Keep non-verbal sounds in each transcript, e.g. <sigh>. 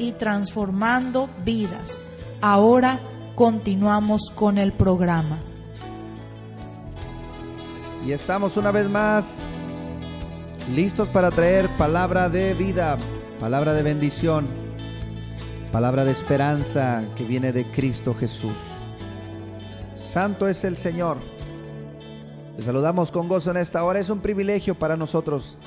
y transformando vidas. Ahora continuamos con el programa. Y estamos una vez más listos para traer palabra de vida, palabra de bendición, palabra de esperanza que viene de Cristo Jesús. Santo es el Señor. Les saludamos con gozo en esta hora. Es un privilegio para nosotros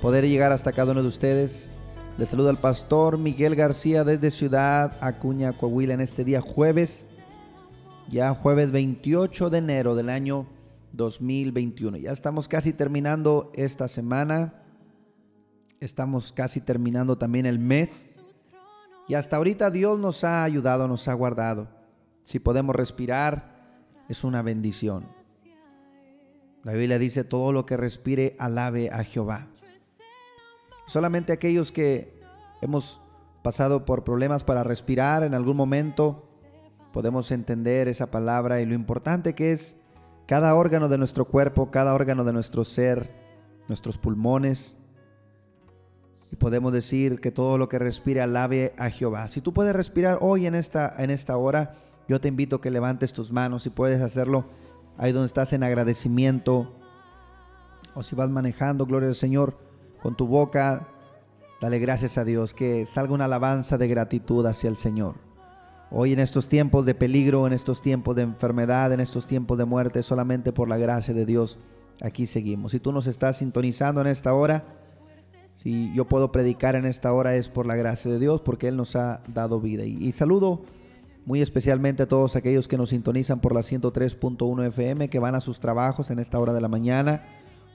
poder llegar hasta cada uno de ustedes. Les saluda el pastor Miguel García desde Ciudad Acuña, Coahuila, en este día jueves, ya jueves 28 de enero del año 2021. Ya estamos casi terminando esta semana. Estamos casi terminando también el mes. Y hasta ahorita Dios nos ha ayudado, nos ha guardado. Si podemos respirar, es una bendición. La Biblia dice, todo lo que respire, alabe a Jehová. Solamente aquellos que hemos pasado por problemas para respirar en algún momento, podemos entender esa palabra y lo importante que es cada órgano de nuestro cuerpo, cada órgano de nuestro ser, nuestros pulmones. Y podemos decir que todo lo que respire alabe a Jehová. Si tú puedes respirar hoy en esta, en esta hora, yo te invito a que levantes tus manos y puedes hacerlo ahí donde estás en agradecimiento. O si vas manejando, gloria al Señor, con tu boca, dale gracias a Dios, que salga una alabanza de gratitud hacia el Señor. Hoy en estos tiempos de peligro, en estos tiempos de enfermedad, en estos tiempos de muerte, solamente por la gracia de Dios, aquí seguimos. Si tú nos estás sintonizando en esta hora, si yo puedo predicar en esta hora es por la gracia de Dios, porque Él nos ha dado vida. Y, saludo muy especialmente a todos aquellos que nos sintonizan por la 103.1 FM, que van a sus trabajos en esta hora de la mañana,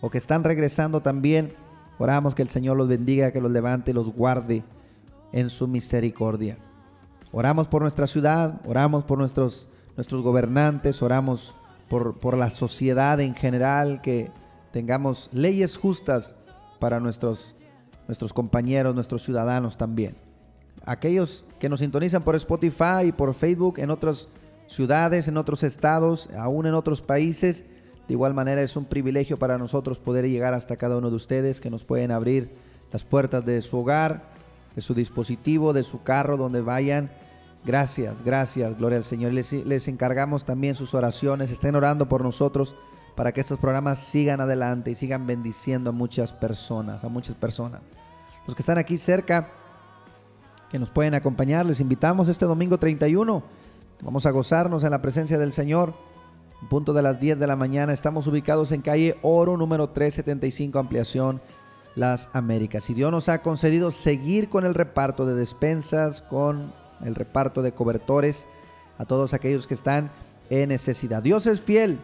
o que están regresando también. Oramos que el Señor los bendiga, que los levante, los guarde en su misericordia. Oramos por nuestra ciudad, oramos por nuestros, nuestros gobernantes, oramos por, por la sociedad en general, que tengamos leyes justas para nuestros, nuestros compañeros, nuestros ciudadanos también. Aquellos que nos sintonizan por Spotify y por Facebook en otras ciudades, en otros estados, aún en otros países, de igual manera es un privilegio para nosotros poder llegar hasta cada uno de ustedes que nos pueden abrir las puertas de su hogar, de su dispositivo, de su carro, donde vayan Gracias, gracias, gloria al Señor. Les, les encargamos también sus oraciones. Estén orando por nosotros para que estos programas sigan adelante y sigan bendiciendo a muchas personas, a muchas personas. Los que están aquí cerca, que nos pueden acompañar, les invitamos este domingo 31. Vamos a gozarnos en la presencia del Señor. Punto de las 10 de la mañana. Estamos ubicados en calle Oro número 375, ampliación Las Américas. Y Dios nos ha concedido seguir con el reparto de despensas, con el reparto de cobertores a todos aquellos que están en necesidad. Dios es fiel,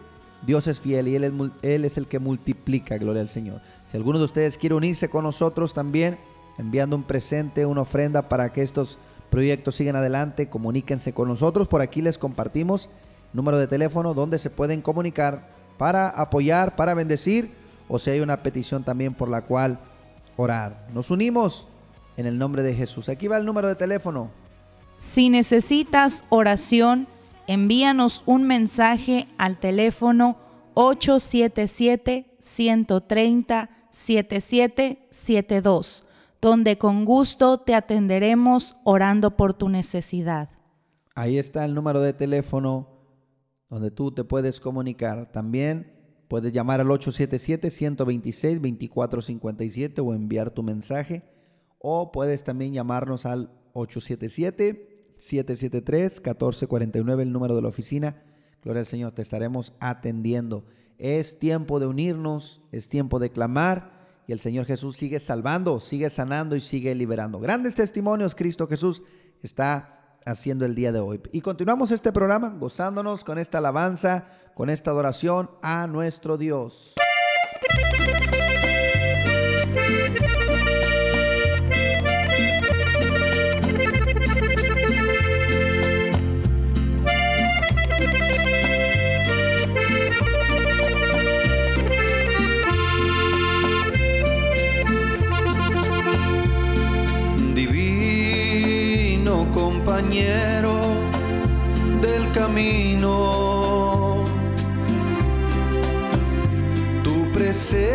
Dios es fiel y Él es, es el que multiplica, gloria al Señor. Si alguno de ustedes quiere unirse con nosotros también, enviando un presente, una ofrenda para que estos proyectos sigan adelante, comuníquense con nosotros. Por aquí les compartimos número de teléfono donde se pueden comunicar para apoyar, para bendecir o si hay una petición también por la cual orar. Nos unimos en el nombre de Jesús. Aquí va el número de teléfono si necesitas oración, envíanos un mensaje al teléfono 877-130-7772, donde con gusto te atenderemos orando por tu necesidad. Ahí está el número de teléfono donde tú te puedes comunicar. También puedes llamar al 877-126-2457 o enviar tu mensaje. O puedes también llamarnos al 877 773-1449, el número de la oficina. Gloria al Señor, te estaremos atendiendo. Es tiempo de unirnos, es tiempo de clamar y el Señor Jesús sigue salvando, sigue sanando y sigue liberando. Grandes testimonios Cristo Jesús está haciendo el día de hoy. Y continuamos este programa gozándonos con esta alabanza, con esta adoración a nuestro Dios. Del camino. Tu presencia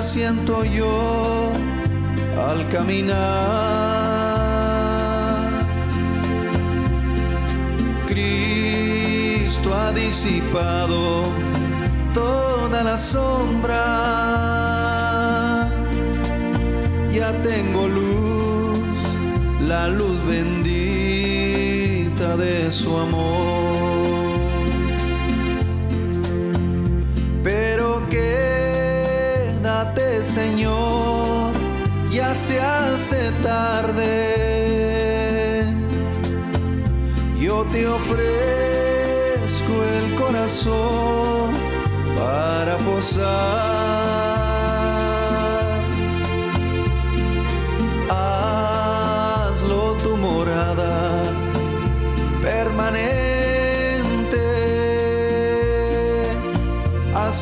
siento yo al caminar. Cristo ha disipado toda la sombra. Ya tengo luz la luz bendita de su amor. Pero quédate, Señor, ya se hace tarde. Yo te ofrezco el corazón para posar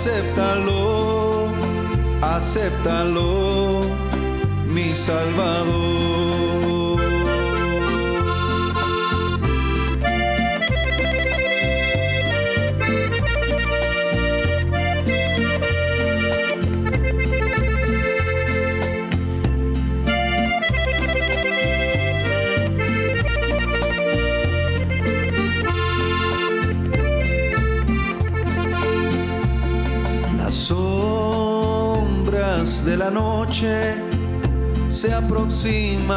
Acéptalo, acéptalo, mi Salvador. La noche se aproximan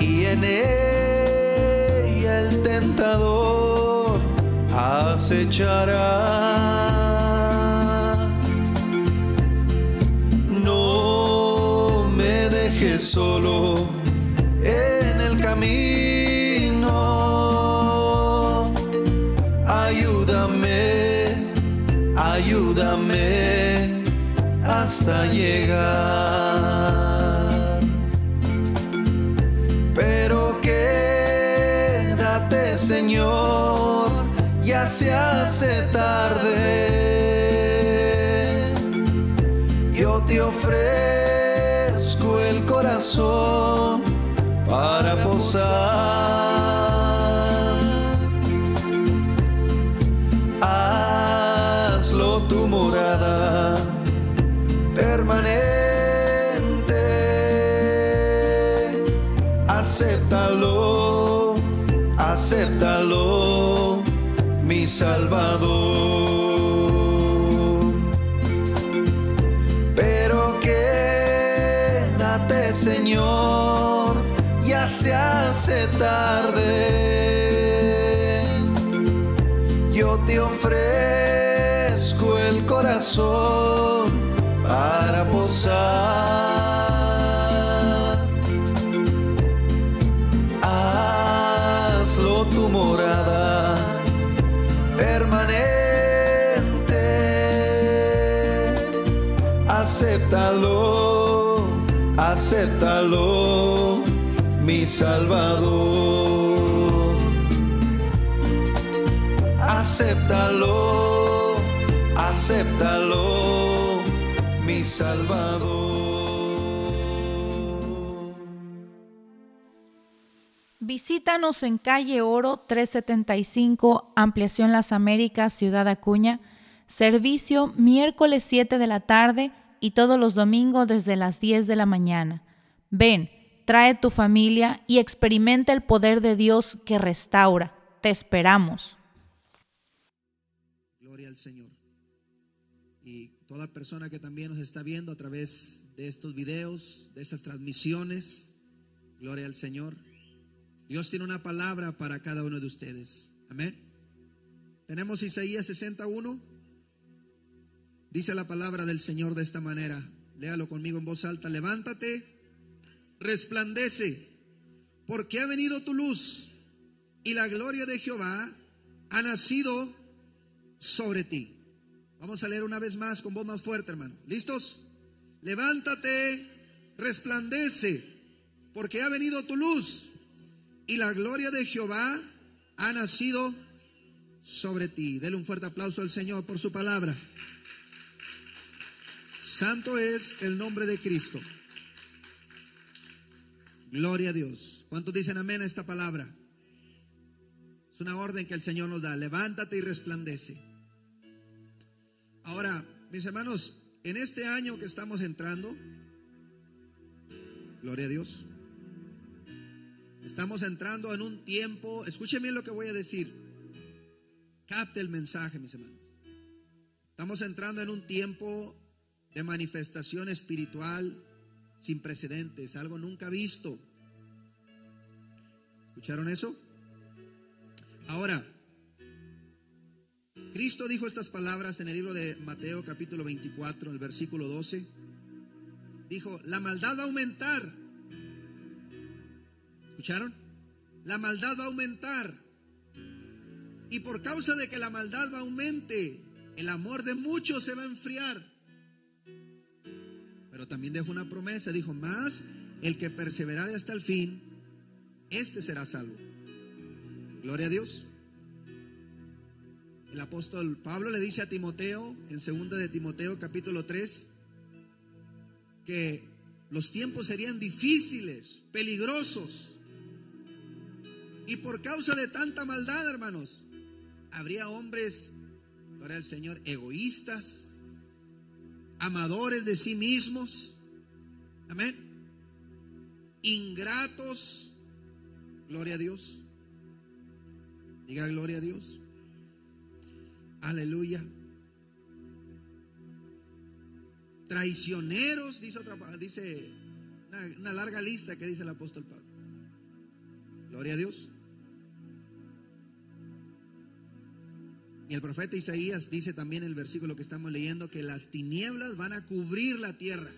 y en ella el tentador acechará. No me dejes solo hasta llegar. Pero quédate, Señor, ya se hace tarde. Yo te ofrezco el corazón para posar. Salvador. Pero quédate, Señor, ya se hace tarde. Yo te ofrezco el corazón para posar. Acéptalo, acéptalo, mi Salvador. Acéptalo, acéptalo Salvador. Visítanos en calle Oro 375, Ampliación Las Américas, Ciudad Acuña. Servicio miércoles 7 de la tarde y todos los domingos desde las 10 de la mañana. Ven, trae tu familia y experimenta el poder de Dios que restaura. Te esperamos. Gloria al Señor. y toda persona que también nos está viendo a través de estos videos, de estas transmisiones. Gloria al Señor. Dios tiene una palabra para cada uno de ustedes. Amén. Tenemos Isaías 61. Dice la palabra del Señor de esta manera. Léalo conmigo en voz alta. Levántate, resplandece, porque ha venido tu luz y la gloria de Jehová ha nacido sobre ti. Vamos a leer una vez más con voz más fuerte, hermano. ¿Listos? Levántate, resplandece, porque ha venido tu luz y la gloria de Jehová ha nacido sobre ti. Dele un fuerte aplauso al Señor por su palabra. Santo es el nombre de Cristo. Gloria a Dios. ¿Cuántos dicen amén a esta palabra? Es una orden que el Señor nos da. Levántate y resplandece. Ahora, mis hermanos, en este año que estamos entrando, gloria a Dios, estamos entrando en un tiempo, escúcheme lo que voy a decir, capte el mensaje, mis hermanos. Estamos entrando en un tiempo de manifestación espiritual sin precedentes, algo nunca visto. ¿Escucharon eso? Ahora, Cristo dijo estas palabras en el libro de Mateo capítulo 24, el versículo 12. Dijo, la maldad va a aumentar. ¿Escucharon? La maldad va a aumentar. Y por causa de que la maldad va a aumente, el amor de muchos se va a enfriar. Pero también dejó una promesa, dijo, más el que perseverare hasta el fin, este será salvo. Gloria a Dios. El apóstol Pablo le dice a Timoteo, en segunda de Timoteo capítulo 3, que los tiempos serían difíciles, peligrosos. Y por causa de tanta maldad, hermanos, habría hombres, gloria al Señor, egoístas, amadores de sí mismos, amén, ingratos, gloria a Dios, diga gloria a Dios. Aleluya. Traicioneros, dice otra, dice una, una, larga lista que dice el apóstol Pablo. Gloria a Dios. Y el profeta Isaías dice también en el versículo que estamos leyendo que las tinieblas van a cubrir la tierra.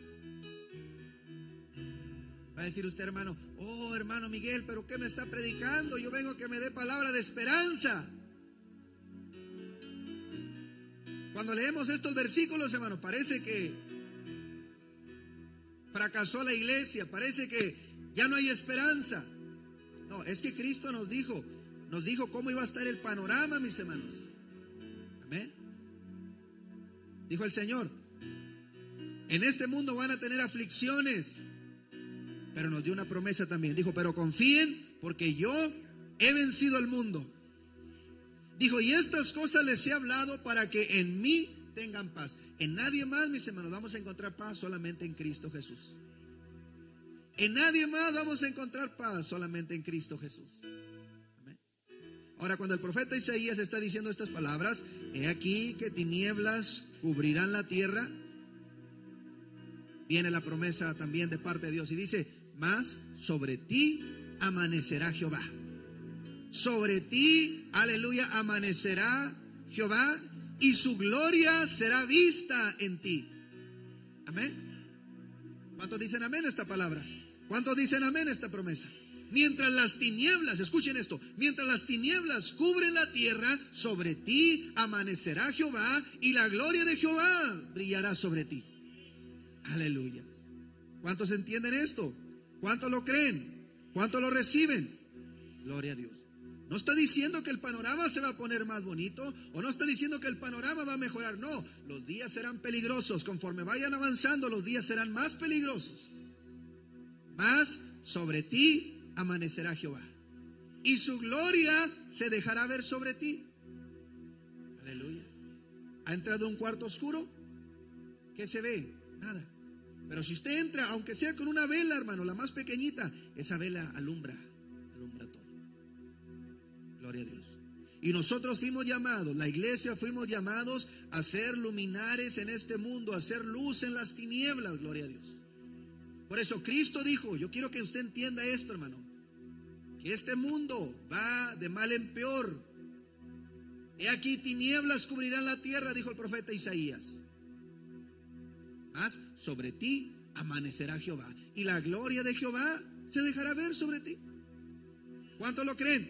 Va a decir usted, hermano, oh hermano Miguel, pero ¿qué me está predicando? Yo vengo que me dé palabra de esperanza. Cuando leemos estos versículos, hermano, parece que fracasó la iglesia, parece que ya no hay esperanza. No, es que Cristo nos dijo, nos dijo cómo iba a estar el panorama, mis hermanos. Dijo el Señor, en este mundo van a tener aflicciones, pero nos dio una promesa también. Dijo, pero confíen porque yo he vencido al mundo. Dijo, y estas cosas les he hablado para que en mí tengan paz. En nadie más, mis hermanos, vamos a encontrar paz solamente en Cristo Jesús. En nadie más vamos a encontrar paz solamente en Cristo Jesús. Ahora, cuando el profeta Isaías está diciendo estas palabras, he aquí que tinieblas cubrirán la tierra, viene la promesa también de parte de Dios y dice, más sobre ti amanecerá Jehová. Sobre ti, aleluya, amanecerá Jehová y su gloria será vista en ti. Amén. ¿Cuántos dicen amén esta palabra? ¿Cuántos dicen amén esta promesa? Mientras las tinieblas, escuchen esto, mientras las tinieblas cubren la tierra, sobre ti amanecerá Jehová y la gloria de Jehová brillará sobre ti. Aleluya. ¿Cuántos entienden esto? ¿Cuántos lo creen? ¿Cuántos lo reciben? Gloria a Dios. No está diciendo que el panorama se va a poner más bonito o no está diciendo que el panorama va a mejorar. No, los días serán peligrosos. Conforme vayan avanzando, los días serán más peligrosos. Más sobre ti amanecerá Jehová. Y su gloria se dejará ver sobre ti. Aleluya. ¿Ha entrado un cuarto oscuro? ¿Qué se ve? Nada. Pero si usted entra, aunque sea con una vela, hermano, la más pequeñita, esa vela alumbra Y nosotros fuimos llamados, la iglesia fuimos llamados a ser luminares en este mundo, a ser luz en las tinieblas, gloria a Dios. Por eso Cristo dijo, yo quiero que usted entienda esto, hermano, este mundo va de mal en peor. He aquí tinieblas cubrirán la tierra, dijo el profeta Isaías. Más sobre ti amanecerá Jehová y la gloria de Jehová se dejará ver sobre ti. ¿Cuántos lo creen?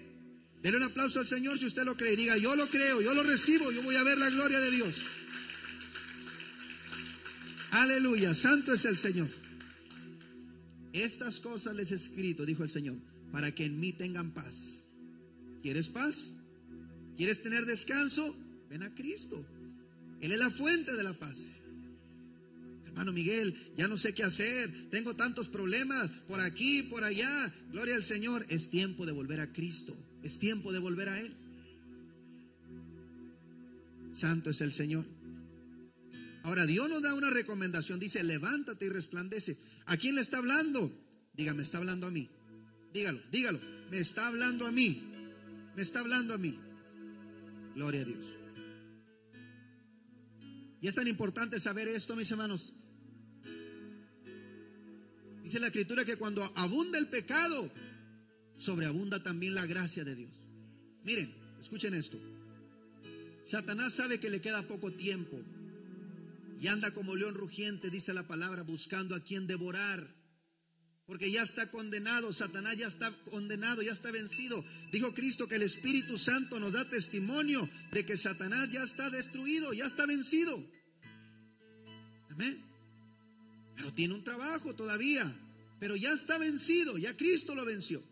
Denle un aplauso al Señor si usted lo cree. Diga, yo lo creo, yo lo recibo, yo voy a ver la gloria de Dios. Aleluya, santo es el Señor. Estas cosas les he escrito, dijo el Señor, para que en mí tengan paz. ¿Quieres paz? ¿Quieres tener descanso? Ven a Cristo. Él es la fuente de la paz. Hermano Miguel, ya no sé qué hacer, tengo tantos problemas por aquí, por allá. Gloria al Señor, es tiempo de volver a Cristo, es tiempo de volver a Él. Santo es el Señor. Ahora Dios nos da una recomendación, dice, levántate y resplandece. ¿A quién le está hablando? Dígame, está hablando a mí. Dígalo, dígalo, me está hablando a mí. Me está hablando a mí. Gloria a Dios. Y es tan importante saber esto, mis hermanos, Dice la escritura que cuando abunda el pecado, sobreabunda también la gracia de Dios. Miren, escuchen esto. Satanás sabe que le queda poco tiempo y anda como león rugiente, dice la palabra, buscando a quien devorar. Porque ya está condenado, Satanás ya está condenado, ya está vencido. Dijo Cristo que el Espíritu Santo nos da testimonio de que Satanás ya está destruido, ya está vencido. Amén. Pero tiene un trabajo todavía. Pero ya está vencido, ya Cristo lo venció.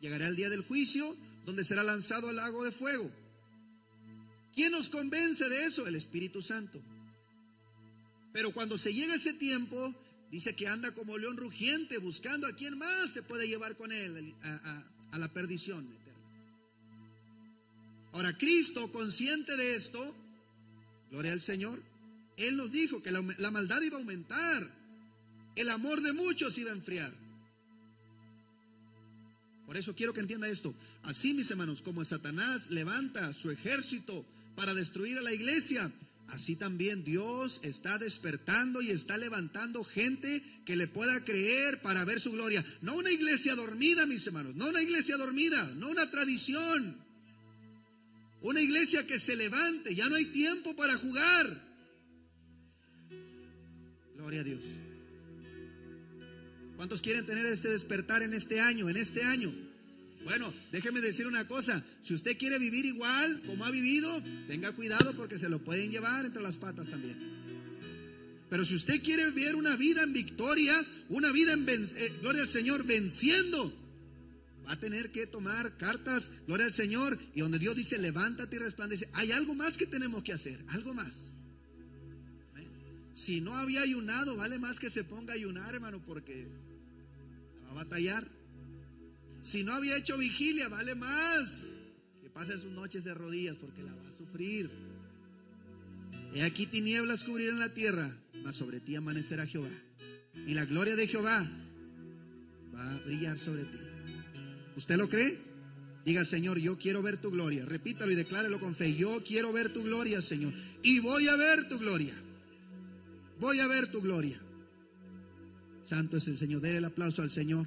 Llegará el día del juicio donde será lanzado al lago de fuego. ¿Quién nos convence de eso? El Espíritu Santo. Pero cuando se llega ese tiempo, dice que anda como león rugiente buscando a quien más se puede llevar con él a, la perdición Ahora, Cristo, consciente de esto, gloria al Señor, Él nos dijo que la maldad iba a aumentar el amor de muchos iba a enfriar. Por eso quiero que entienda esto. Así, mis hermanos, como Satanás levanta su ejército para destruir a la iglesia, así también Dios está despertando y está levantando gente que le pueda creer para ver su gloria. No una iglesia dormida, mis hermanos, no una iglesia dormida, no una tradición. Una iglesia que se levante, ya no hay tiempo para jugar. Gloria a Dios. ¿Cuántos quieren tener este despertar en este año, en este año? Bueno, déjeme decir una cosa, si usted quiere vivir igual como ha vivido, tenga cuidado porque se lo pueden llevar entre las patas también. Pero si usted quiere vivir una vida en victoria, una vida en eh, gloria al Señor venciendo, va a tener que tomar cartas, gloria al Señor, y donde Dios dice, levántate y resplandece. Hay algo más que tenemos que hacer, algo más. Si no había ayunado, vale más que se ponga a ayunar, hermano, porque a batallar. Si no había hecho vigilia, vale más que pase sus noches de rodillas porque la va a sufrir. He aquí tinieblas cubrirán la tierra, mas sobre ti amanecerá Jehová. Y la gloria de Jehová va a brillar sobre ti. ¿Usted lo cree? Diga, Señor, yo quiero ver tu gloria. Repítalo y declárelo con fe. Yo quiero ver tu gloria, Señor. Y voy a ver tu gloria. Voy a ver tu gloria. Santo es el Señor. Dele el aplauso al Señor.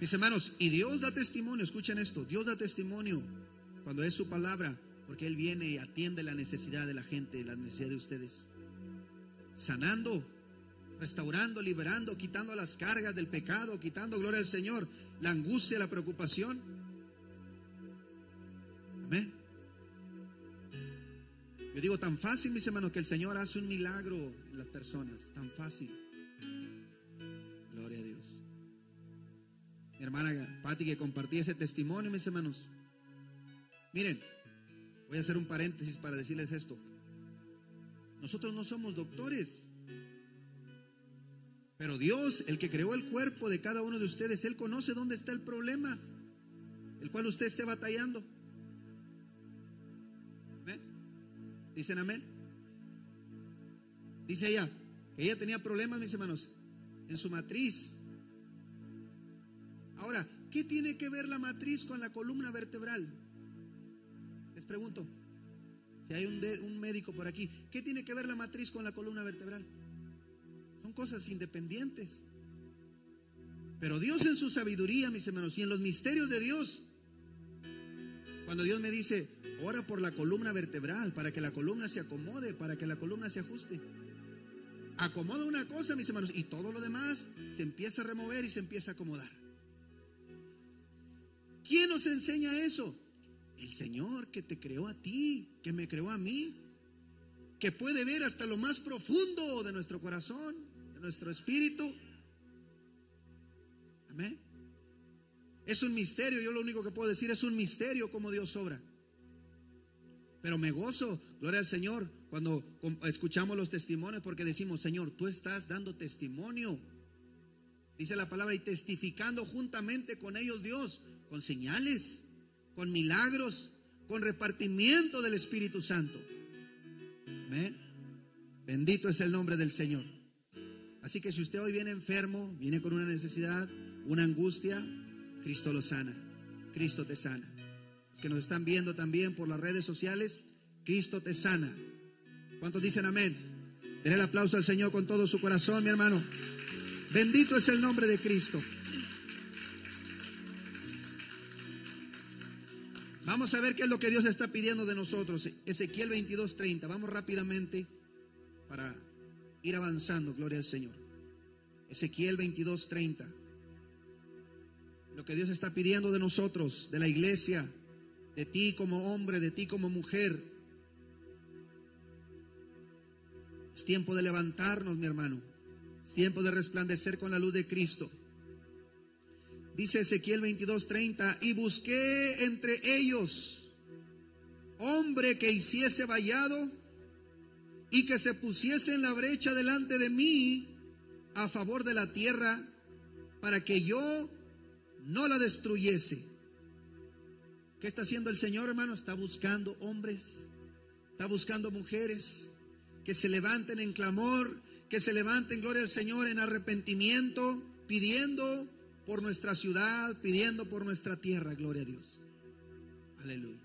Mis hermanos, y Dios da testimonio, escuchen esto, Dios da testimonio cuando es su palabra, porque Él viene y atiende la necesidad de la gente, la necesidad de ustedes. Sanando, restaurando, liberando, quitando las cargas del pecado, quitando gloria al Señor, la angustia, la preocupación. Amén. Yo digo tan fácil, mis hermanos, que el Señor hace un milagro en las personas, tan fácil. Mi hermana Patti que compartí ese testimonio, mis hermanos. Miren, voy a hacer un paréntesis para decirles esto. Nosotros no somos doctores. Pero Dios, el que creó el cuerpo de cada uno de ustedes, Él conoce dónde está el problema, el cual usted esté batallando. Dicen amén. Dice ella que ella tenía problemas, mis hermanos, en su matriz. Ahora, ¿qué tiene que ver la matriz con la columna vertebral? Les pregunto, si hay un, un médico por aquí, ¿qué tiene que ver la matriz con la columna vertebral? Son cosas independientes. Pero Dios en su sabiduría, mis hermanos, y en los misterios de Dios, cuando Dios me dice, ora por la columna vertebral, para que la columna se acomode, para que la columna se ajuste. Acomoda una cosa, mis hermanos, y todo lo demás se empieza a remover y se empieza a acomodar. ¿Quién nos enseña eso? El Señor que te creó a ti, que me creó a mí, que puede ver hasta lo más profundo de nuestro corazón, de nuestro espíritu. Amén. Es un misterio, yo lo único que puedo decir es un misterio como Dios obra. Pero me gozo, gloria al Señor, cuando escuchamos los testimonios porque decimos, Señor, tú estás dando testimonio. Dice la palabra y testificando juntamente con ellos Dios, con señales, con milagros, con repartimiento del Espíritu Santo. Amén. Bendito es el nombre del Señor. Así que si usted hoy viene enfermo, viene con una necesidad, una angustia, Cristo lo sana. Cristo te sana que nos están viendo también por las redes sociales, Cristo te sana. ¿Cuántos dicen amén? Denle el aplauso al Señor con todo su corazón, mi hermano. Bendito es el nombre de Cristo. Vamos a ver qué es lo que Dios está pidiendo de nosotros. Ezequiel 22:30. Vamos rápidamente para ir avanzando. Gloria al Señor. Ezequiel 22:30. Lo que Dios está pidiendo de nosotros, de la iglesia, de ti como hombre, de ti como mujer. Es tiempo de levantarnos, mi hermano. Es tiempo de resplandecer con la luz de Cristo. Dice Ezequiel 22:30, y busqué entre ellos hombre que hiciese vallado y que se pusiese en la brecha delante de mí a favor de la tierra para que yo no la destruyese. ¿Qué está haciendo el Señor, hermano? Está buscando hombres, está buscando mujeres que se levanten en clamor, que se levanten, gloria al Señor, en arrepentimiento, pidiendo por nuestra ciudad, pidiendo por nuestra tierra, gloria a Dios. Aleluya.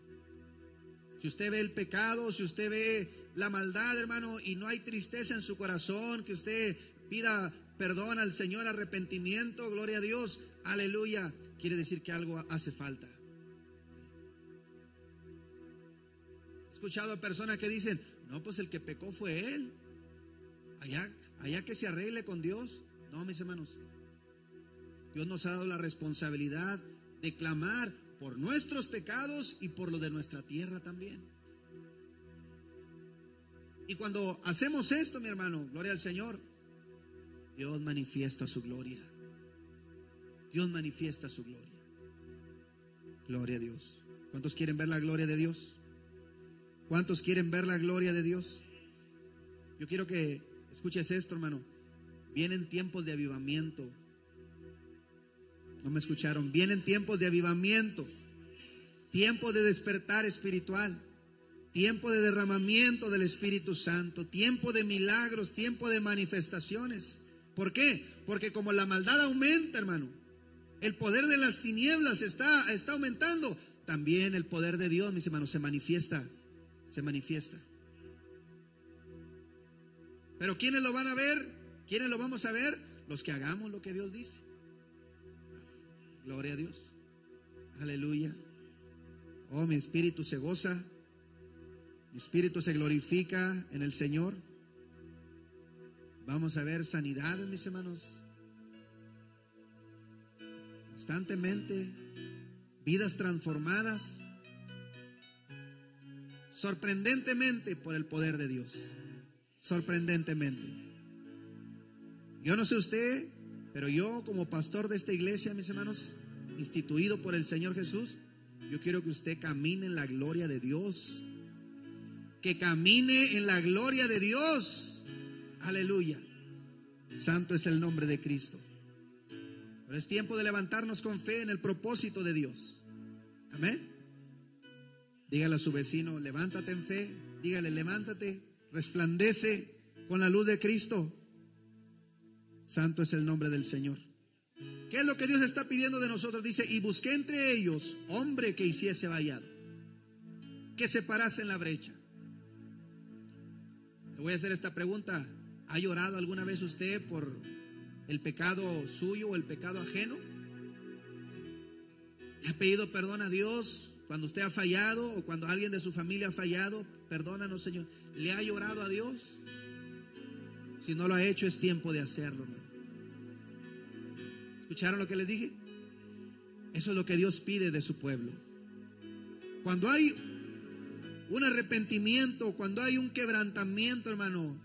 Si usted ve el pecado, si usted ve la maldad, hermano, y no hay tristeza en su corazón, que usted pida perdón al Señor, arrepentimiento, gloria a Dios, aleluya, quiere decir que algo hace falta. escuchado a personas que dicen, no, pues el que pecó fue él. Allá, allá que se arregle con Dios. No, mis hermanos. Dios nos ha dado la responsabilidad de clamar por nuestros pecados y por lo de nuestra tierra también. Y cuando hacemos esto, mi hermano, gloria al Señor, Dios manifiesta su gloria. Dios manifiesta su gloria. Gloria a Dios. ¿Cuántos quieren ver la gloria de Dios? ¿Cuántos quieren ver la gloria de Dios? Yo quiero que escuches esto, hermano. Vienen tiempos de avivamiento. No me escucharon. Vienen tiempos de avivamiento. Tiempo de despertar espiritual. Tiempo de derramamiento del Espíritu Santo. Tiempo de milagros. Tiempo de manifestaciones. ¿Por qué? Porque como la maldad aumenta, hermano. El poder de las tinieblas está, está aumentando. También el poder de Dios, mis hermanos, se manifiesta se manifiesta. Pero ¿quiénes lo van a ver? ¿Quiénes lo vamos a ver? Los que hagamos lo que Dios dice. Gloria a Dios. Aleluya. Oh, mi espíritu se goza. Mi espíritu se glorifica en el Señor. Vamos a ver sanidades, mis hermanos. Constantemente. Vidas transformadas sorprendentemente por el poder de Dios. Sorprendentemente. Yo no sé usted, pero yo como pastor de esta iglesia, mis hermanos, instituido por el Señor Jesús, yo quiero que usted camine en la gloria de Dios. Que camine en la gloria de Dios. Aleluya. Santo es el nombre de Cristo. Pero es tiempo de levantarnos con fe en el propósito de Dios. Amén. Dígale a su vecino, levántate en fe. Dígale, levántate, resplandece con la luz de Cristo. Santo es el nombre del Señor. ¿Qué es lo que Dios está pidiendo de nosotros? Dice, y busqué entre ellos hombre que hiciese vallado, que se parase en la brecha. Le voy a hacer esta pregunta. ¿Ha llorado alguna vez usted por el pecado suyo o el pecado ajeno? ¿Le ha pedido perdón a Dios cuando usted ha fallado o cuando alguien de su familia ha fallado? Perdónanos, Señor. ¿Le ha llorado a Dios? Si no lo ha hecho, es tiempo de hacerlo. ¿Escucharon lo que les dije? Eso es lo que Dios pide de su pueblo. Cuando hay un arrepentimiento, cuando hay un quebrantamiento, hermano,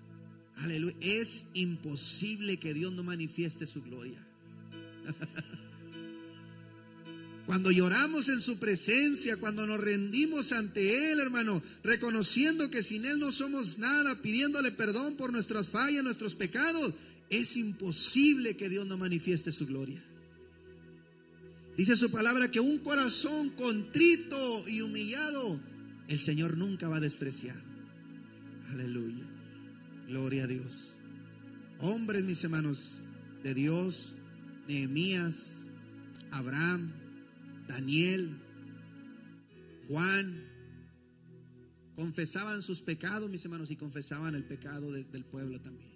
aleluya, es imposible que Dios no manifieste su gloria. <laughs> Cuando lloramos en su presencia, cuando nos rendimos ante Él, hermano, reconociendo que sin Él no somos nada, pidiéndole perdón por nuestras fallas, nuestros pecados, es imposible que Dios no manifieste su gloria. Dice su palabra que un corazón contrito y humillado, el Señor nunca va a despreciar. Aleluya. Gloria a Dios. Hombres, mis hermanos, de Dios, Nehemías, Abraham, Daniel, Juan, confesaban sus pecados, mis hermanos, y confesaban el pecado del pueblo también.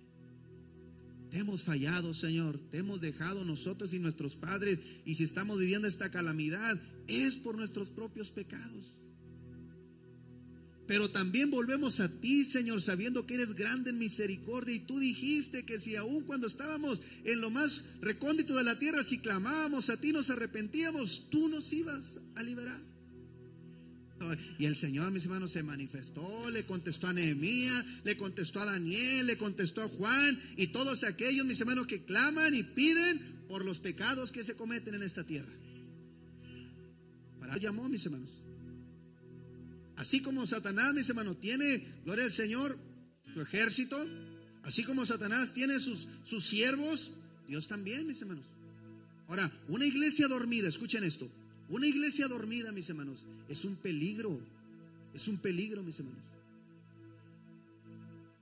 Te hemos fallado, Señor. Te hemos dejado nosotros y nuestros padres. Y si estamos viviendo esta calamidad, es por nuestros propios pecados. Pero también volvemos a ti, Señor, sabiendo que eres grande en misericordia. Y tú dijiste que si aún cuando estábamos en lo más recóndito de la tierra, si clamábamos a ti, nos arrepentíamos, tú nos ibas a liberar. Y el Señor, mis hermanos, se manifestó, le contestó a Nehemías, le contestó a Daniel, le contestó a Juan y todos aquellos, mis hermanos, que claman y piden por los pecados que se cometen en esta tierra. Para llamó, mis hermanos. Así como Satanás, mis hermanos, tiene, gloria al Señor, su ejército, así como Satanás tiene sus, sus siervos, Dios también, mis hermanos. Ahora, una iglesia dormida, escuchen esto, una iglesia dormida, mis hermanos, es un peligro, es un peligro, mis hermanos.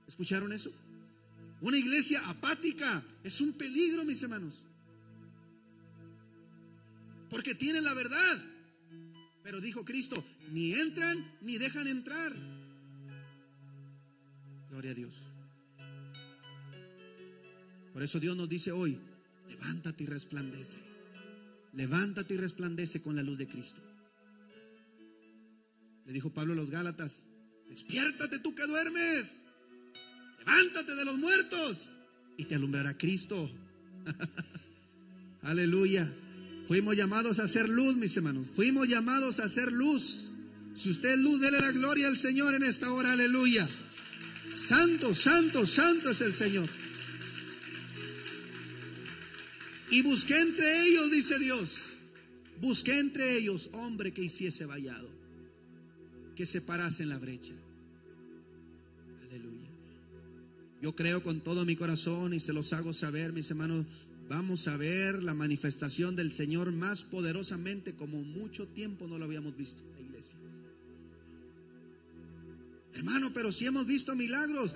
¿Escucharon eso? Una iglesia apática es un peligro, mis hermanos. Porque tiene la verdad. Pero dijo Cristo, ni entran ni dejan entrar. Gloria a Dios. Por eso Dios nos dice hoy, levántate y resplandece. Levántate y resplandece con la luz de Cristo. Le dijo Pablo a los Gálatas, despiértate tú que duermes. Levántate de los muertos y te alumbrará Cristo. <laughs> Aleluya. Fuimos llamados a hacer luz, mis hermanos. Fuimos llamados a hacer luz. Si usted es luz, dele la gloria al Señor en esta hora. Aleluya. Santo, santo, santo es el Señor. Y busqué entre ellos, dice Dios. Busqué entre ellos hombre que hiciese vallado. Que se parase en la brecha. Aleluya. Yo creo con todo mi corazón y se los hago saber, mis hermanos, vamos a ver la manifestación del Señor más poderosamente como mucho tiempo no lo habíamos visto en la iglesia. Hermano, pero si hemos visto milagros.